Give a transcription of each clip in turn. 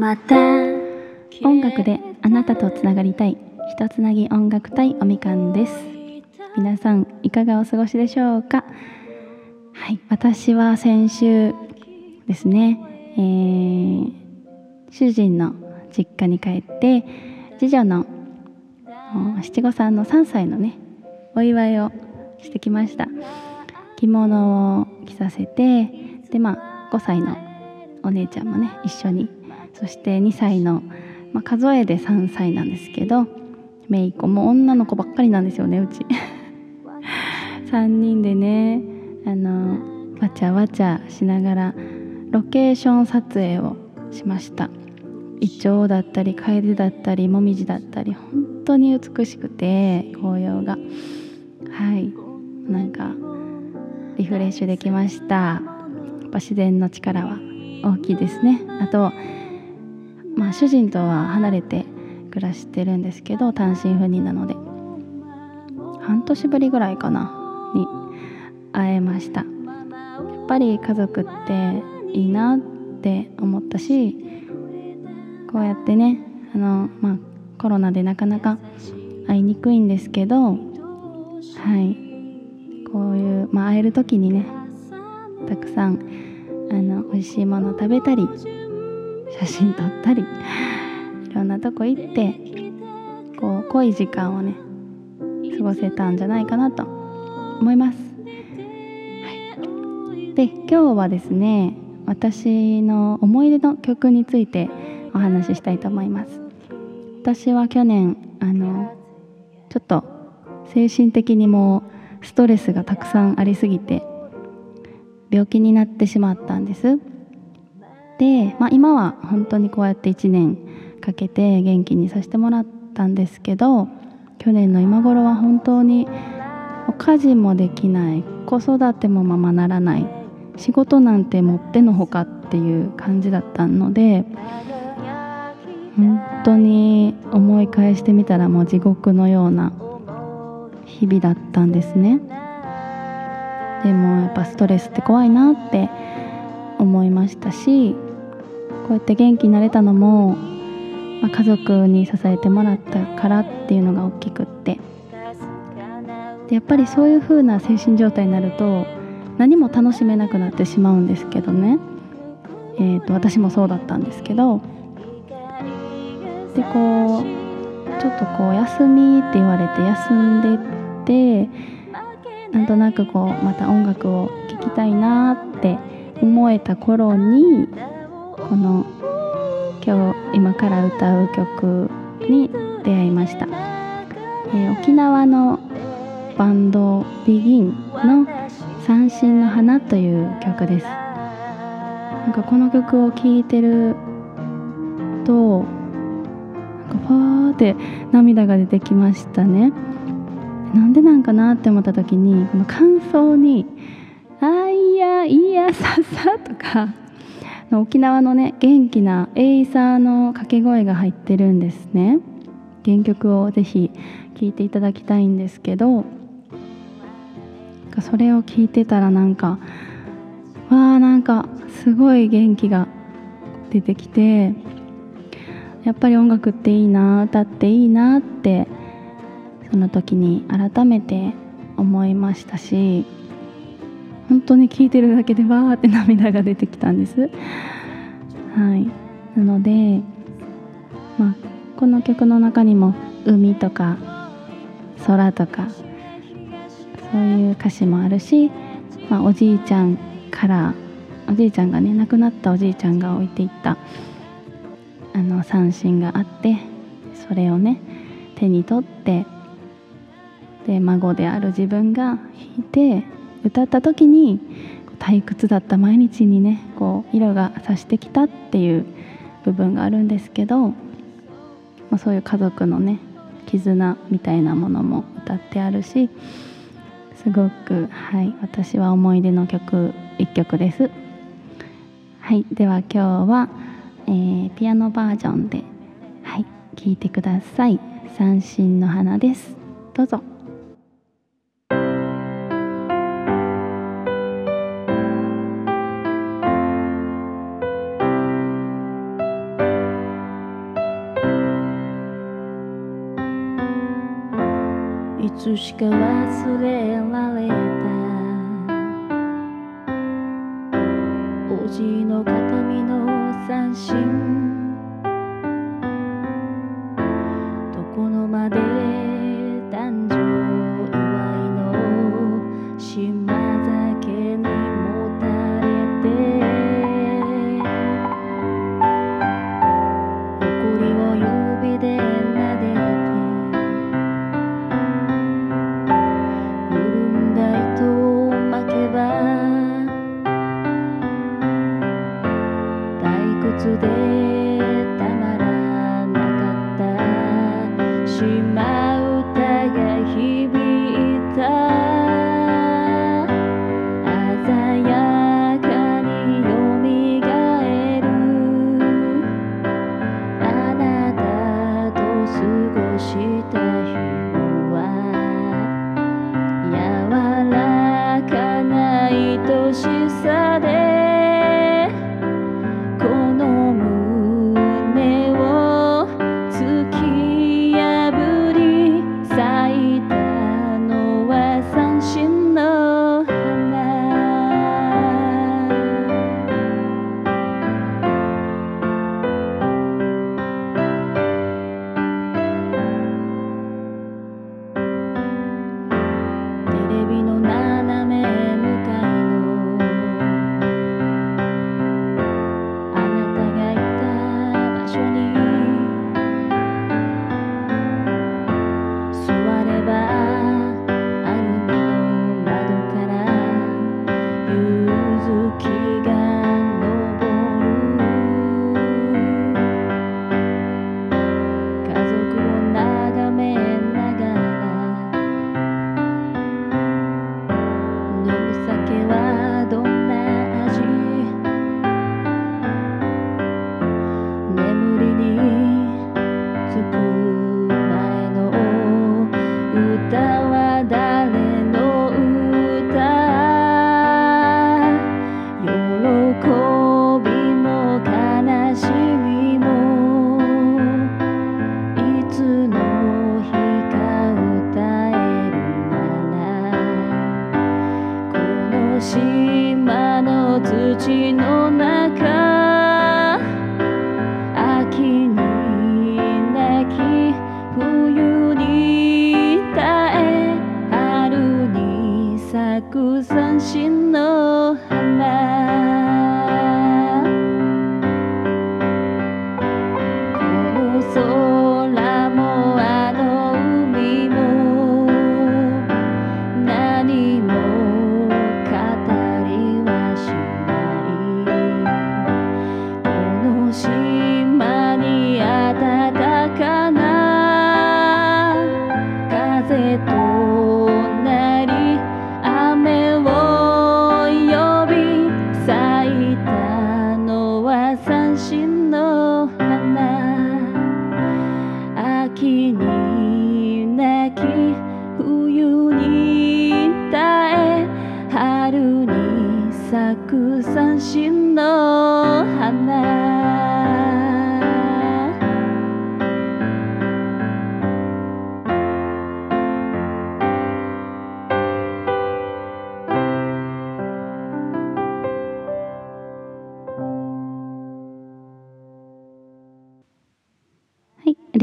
また。音楽であなたとつながりたい。ひとつなぎ音楽隊おみかんです。皆さんいかがお過ごしでしょうか？はい私は先週ですね、えー、主人の実家に帰って次女の七五三の3歳のねお祝いをしてきました。着物を着させてでまあ5歳のお姉ちゃんもね一緒にそして2歳の、まあ、数えで3歳なんですけど姪っ子も女の子ばっかりなんですよねうち。3人でねあのわちゃわちゃしながらロケーション撮影をしました。イチョウだったりカエデだったりモミジだったり本当に美しくて紅葉が。はい。なんかリフレッシュできました。やっぱ自然の力は大きいですね。あとまあ主人とは離れて暮らしてるんですけど単身赴任なので半年ぶりぐらいかなに会えました。やっぱり家族っていいなって思ったしこうやってねあの、まあ、コロナでなかなか会いにくいんですけどはい。こういう、まあ、会える時にねたくさんあの美味しいもの食べたり写真撮ったりいろんなとこ行ってこう濃い時間をね過ごせたんじゃないかなと思います。はい、で今日はですね私の思い出の曲についてお話ししたいと思います。私は去年あのちょっと精神的にもストレスがたくさんありすぎて病気になってしまったんですで、まあ、今は本当にこうやって1年かけて元気にさせてもらったんですけど去年の今頃は本当に家事もできない子育てもままならない仕事なんてもってのほかっていう感じだったので本当に思い返してみたらもう地獄のような日々だったんですね。でもやっぱストレスって怖いなって思いましたしうやって元気になれたのも、まあ、家族に支えてもらったからっていうのが大きくって。でやっぱりそういう風な精神状態になると何も楽しめなくなってしまうんですけどね、えーと、私もそうだったんですけど。でこうちょっとこう休みって言われて休んでってなんとなくこうまた音楽を聴きたいなって思えた頃にこの今日今から歌う曲に出会いました、えー、沖縄のバンドビギンの「三振の花」という曲です。なんかこの曲を聴いてるとなんかファーって涙が出てきましたね。なんでなんかなって思った時にこの感想に「あいやいやささ」とか沖縄のね元気なエイサーの掛け声が入ってるんですね。原曲をぜひ聴いていただきたいんですけどそれを聞いてたらなんかわあなんかすごい元気が出てきてやっぱり音楽っていいな歌っていいなってその時に改めて思いましたし本当に聴いてるだけでわーって涙が出てきたんです。はい、なので、まあ、この曲の中にも海とか空とかそういう歌詞もあるし、まあ、おじいちゃんからおじいちゃんがね亡くなったおじいちゃんが置いていったあの三振があってそれをね手に取ってで孫である自分が弾いて歌った時に退屈だった毎日にねこう色がさしてきたっていう部分があるんですけど、まあ、そういう家族のね絆みたいなものも歌ってあるしすごくはい私は思い出の曲一曲です。はいでは今日は、えー、ピアノバージョンではい聴いてください。三振の花です。どうぞ。つしか忘れられた。おじの形見の三振。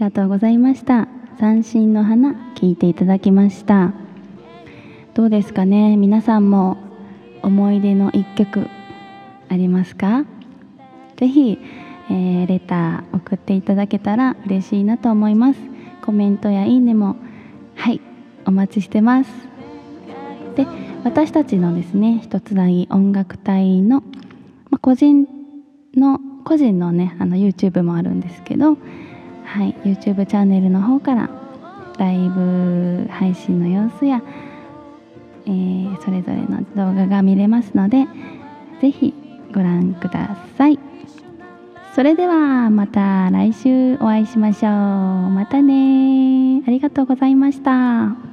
がとうございました。三振の花聞いていただきました。どうですかね、皆さんも思い出の一曲ありますか？ぜひ、えーレター送っていただけたら嬉しいなと思います。コメントやいいねもはいお待ちしてます。で、私たちのですね、一つ台音楽隊のまあ個人の個人のねあの YouTube もあるんですけど、はい、YouTube チャンネルの方からライブ配信の様子や、えーそれぞれの動画が見れますので是非ご覧ください。それではまた来週お会いしましょう。またねありがとうございました。